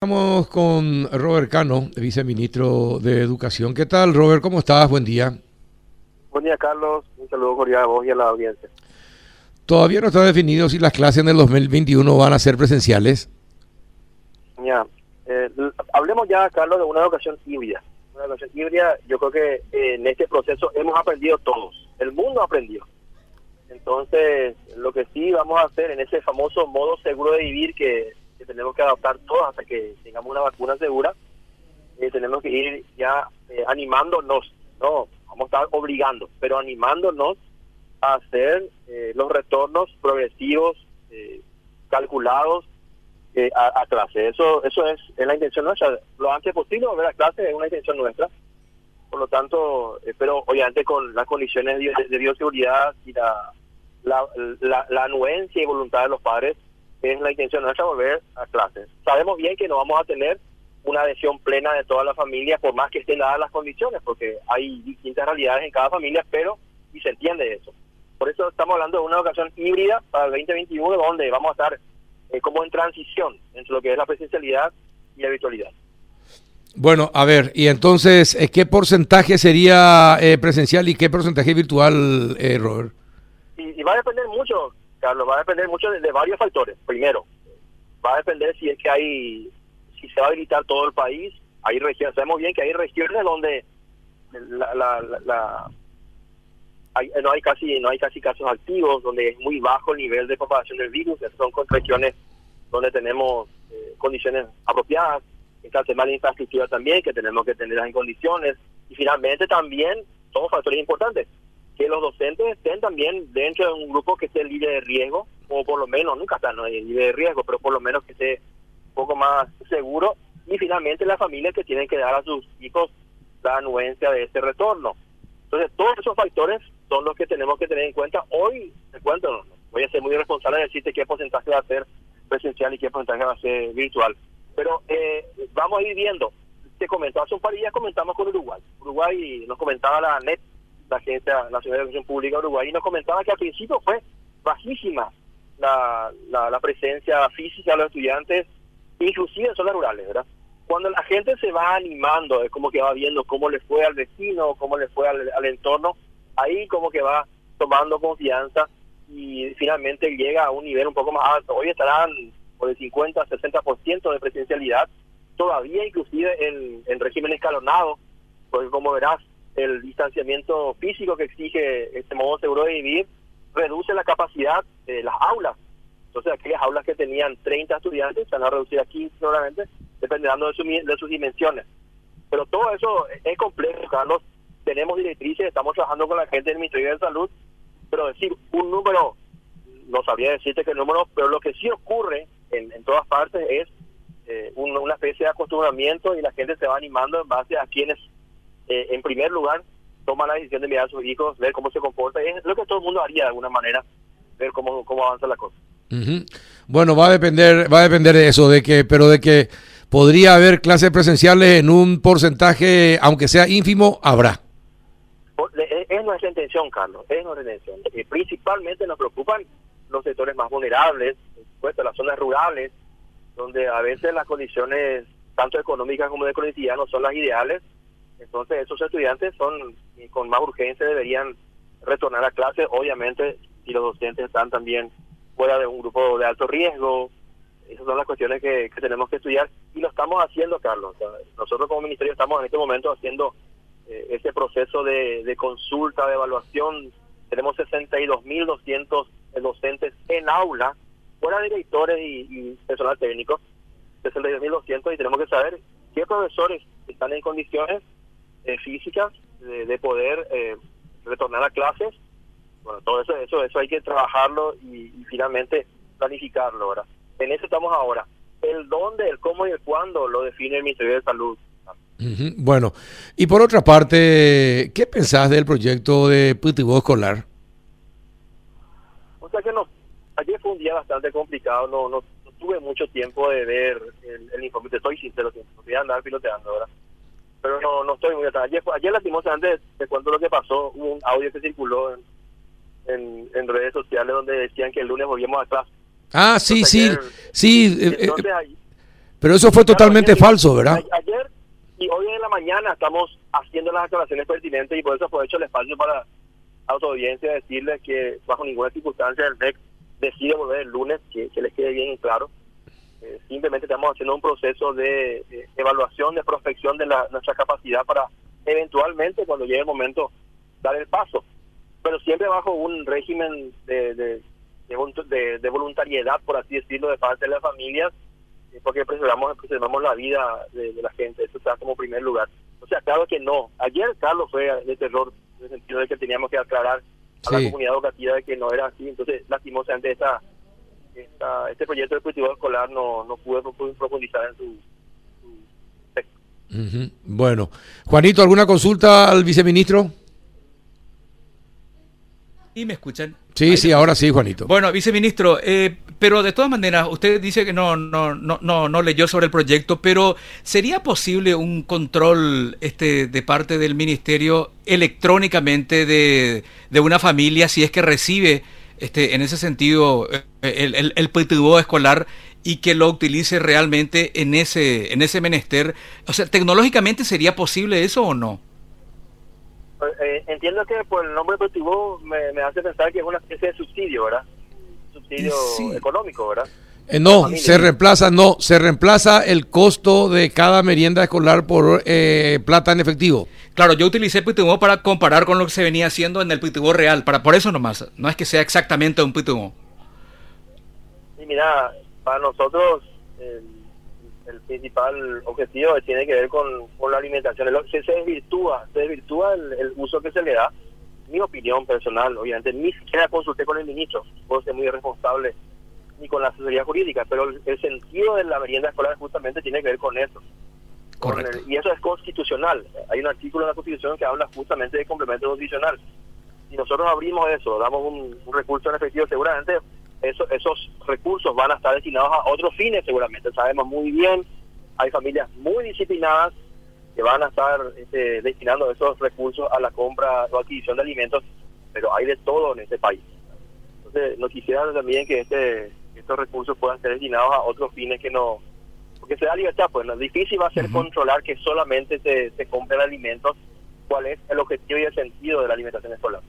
Estamos con Robert Cano, viceministro de Educación. ¿Qué tal, Robert? ¿Cómo estás? Buen día. Buen día, Carlos. Un saludo cordial a vos y a la audiencia. Todavía no está definido si las clases en el 2021 van a ser presenciales. Ya. Eh, hablemos ya, Carlos, de una educación híbrida. Una educación híbrida, yo creo que eh, en este proceso hemos aprendido todos. El mundo aprendió. Entonces, lo que sí vamos a hacer en ese famoso modo seguro de vivir que que tenemos que adaptar todos hasta que tengamos una vacuna segura, eh, tenemos que ir ya eh, animándonos, no, vamos a estar obligando, pero animándonos a hacer eh, los retornos progresivos, calculados a, clase. Eso eso es, la intención nuestra. Lo antes posible volver a clase es una intención nuestra. Por lo tanto, pero obviamente con las condiciones de, bioseguridad y la, la, la, la anuencia y voluntad de los padres, es la intención nuestra volver a clases. Sabemos bien que no vamos a tener una adhesión plena de toda la familia, por más que estén dadas las condiciones, porque hay distintas realidades en cada familia, pero y se entiende eso. Por eso estamos hablando de una educación híbrida para el 2021, donde vamos a estar eh, como en transición entre lo que es la presencialidad y la virtualidad. Bueno, a ver, y entonces, eh, ¿qué porcentaje sería eh, presencial y qué porcentaje virtual, Robert? y va a depender mucho Carlos, va a depender mucho de, varios factores. Primero, va a depender si es que hay, si se va a habilitar todo el país. Hay regiones, sabemos bien que hay regiones donde la, la, no hay casi no hay casi casos activos, donde es muy bajo el nivel de propagación del virus. son regiones donde tenemos eh, condiciones apropiadas. En caso de mala infraestructura también, que tenemos que tenerlas en condiciones. Y finalmente también son factores importantes que los docentes estén también dentro de un grupo que esté libre de riesgo, o por lo menos, nunca están libre de riesgo, pero por lo menos que esté un poco más seguro, y finalmente las familias que tienen que dar a sus hijos la anuencia de ese retorno. Entonces, todos esos factores son los que tenemos que tener en cuenta. Hoy, te voy a ser muy responsable de decirte qué porcentaje va a ser presencial y qué porcentaje va a ser virtual. Pero eh, vamos a ir viendo. Te comentó, hace un par comentamos con Uruguay. Uruguay nos comentaba la NET la Agencia Nacional de Educación Pública Uruguay, y nos comentaba que al principio fue bajísima la, la, presencia física de los estudiantes, inclusive en zonas rurales, ¿verdad? Cuando la gente se va animando, es como que va viendo cómo le fue al vecino, cómo le fue al, entorno, ahí como que va tomando confianza y finalmente llega a un nivel un poco más alto. Hoy estarán por el 50, 60% de presencialidad, todavía inclusive en, en régimen escalonado, porque como verás, el distanciamiento físico que exige este modo seguro de vivir reduce la capacidad de las aulas. Entonces, aquellas aulas que tenían 30 estudiantes se van a reducir a 15 seguramente, dependiendo de, de sus dimensiones. Pero todo eso es complejo. Tenemos directrices, estamos trabajando con la gente del Ministerio de Salud, pero decir un número, no sabría decirte qué número, pero lo que sí ocurre en, en todas partes es eh, una especie de acostumbramiento y la gente se va animando en base a quienes eh, en primer lugar, toma la decisión de mirar a sus hijos, ver cómo se comporta. Es lo que todo el mundo haría de alguna manera, ver cómo, cómo avanza la cosa. Bueno, va a depender, va a depender de eso, de que, pero de que podría haber clases presenciales en un porcentaje, aunque sea ínfimo, habrá. Es nuestra intención, Carlos, es nuestra intención. Principalmente nos preocupan los sectores más vulnerables, supuesto, las zonas rurales, donde a veces las condiciones, tanto económicas como de conectividad, no son las ideales entonces esos estudiantes son con más urgencia deberían retornar a clase, obviamente si los docentes están también fuera de un grupo de alto riesgo, esas son las cuestiones que, tenemos que estudiar y lo estamos haciendo, Carlos. nosotros como ministerio estamos en este momento haciendo eh, ese proceso de, consulta, de evaluación. Tenemos 62.200 docentes en aula, fuera directores y, y personal técnico, 62.200 y tenemos que saber qué profesores están en condiciones eh, físicas de, poder eh, retornar a clases. Bueno, todo eso, eso, eso hay que trabajarlo y, finalmente planificarlo. ahora En eso estamos ahora. El dónde, el cómo y el cuándo lo define el Ministerio de Salud. Bueno, y por otra parte, ¿qué pensás del proyecto de Putivo Escolar? O sea que no, ayer fue un día bastante complicado, no, no, tuve mucho tiempo de ver el, el informe, estoy sincero, voy a andar piloteando ahora pero no, no estoy muy atrás. Ayer, ayer lastimosamente, te cuento lo que pasó, hubo un audio que circuló en, en, redes sociales donde decían que el lunes volvíamos a clase. Ah, sí, sí, sí. Eh, eh, Pero eso fue totalmente falso, ¿verdad? Ayer y hoy en la mañana estamos haciendo las aclaraciones pertinentes y por eso aprovecho el espacio para autoaudiencia decirles que bajo ninguna circunstancia el MEC decide volver el lunes, que, les quede bien claro. Eh, simplemente estamos haciendo un proceso de, evaluación, de prospección de la, nuestra capacidad para eventualmente, cuando llegue el momento, dar el paso. Pero siempre bajo un régimen de, de, de, voluntariedad, por así decirlo, de parte de las familias, eh, porque preservamos, preservamos la vida de, la gente. Eso está como primer lugar. O sea, claro que no. Ayer Carlos fue de terror, en el sentido de que teníamos que aclarar a la comunidad educativa de que no era así. Entonces, lastimosamente, esta, esta, este proyecto de cultivo escolar no, no pudo profundizar en su, texto. Bueno, Juanito, ¿alguna consulta al viceministro? ¿Y me escuchan? Sí, sí, ahora sí, Juanito. Bueno, viceministro, eh, pero de todas maneras, usted dice que no, no, no, no, no leyó sobre el proyecto, pero ¿sería posible un control este, de parte del ministerio electrónicamente de, de una familia si es que recibe, este, en ese sentido, eh, el, el, el escolar y que lo utilice realmente en ese, en ese menester? O sea, ¿tecnológicamente sería posible eso o no? Eh, entiendo que por el nombre deportivo me, me, hace pensar que es una especie de subsidio, ¿verdad? Subsidio económico, ¿verdad? Eh, no, se reemplaza, no, se reemplaza el costo de cada merienda escolar por eh, plata en efectivo. Claro, yo utilicé Pitubó para comparar con lo que se venía haciendo en el Pitubó real, para por eso nomás, no es que sea exactamente un Pitubó. Y mira, para nosotros el principal objetivo tiene que ver con, la alimentación. Se, se desvirtúa, se desvirtúa el, uso que se le da. Mi opinión personal, obviamente, ni siquiera consulté con el ministro, puedo ser muy responsable, ni con la asesoría jurídica, pero el, sentido de la merienda escolar justamente tiene que ver con eso. Correcto. y eso es constitucional. Hay un artículo en la Constitución que habla justamente de complemento nutricional. Si nosotros abrimos eso, damos un, un recurso en efectivo, seguramente eso, esos recursos van a estar destinados a otros fines seguramente. Sabemos muy bien, hay familias muy disciplinadas que van a estar este, destinando esos recursos a la compra o adquisición de alimentos, pero hay de todo en este país. Entonces, no quisiera también que este estos recursos puedan ser destinados a otros fines que no... Porque se da libertad, pues no, difícil va a ser controlar que solamente se, se compren alimentos, cuál es el objetivo y el sentido de la alimentación escolar.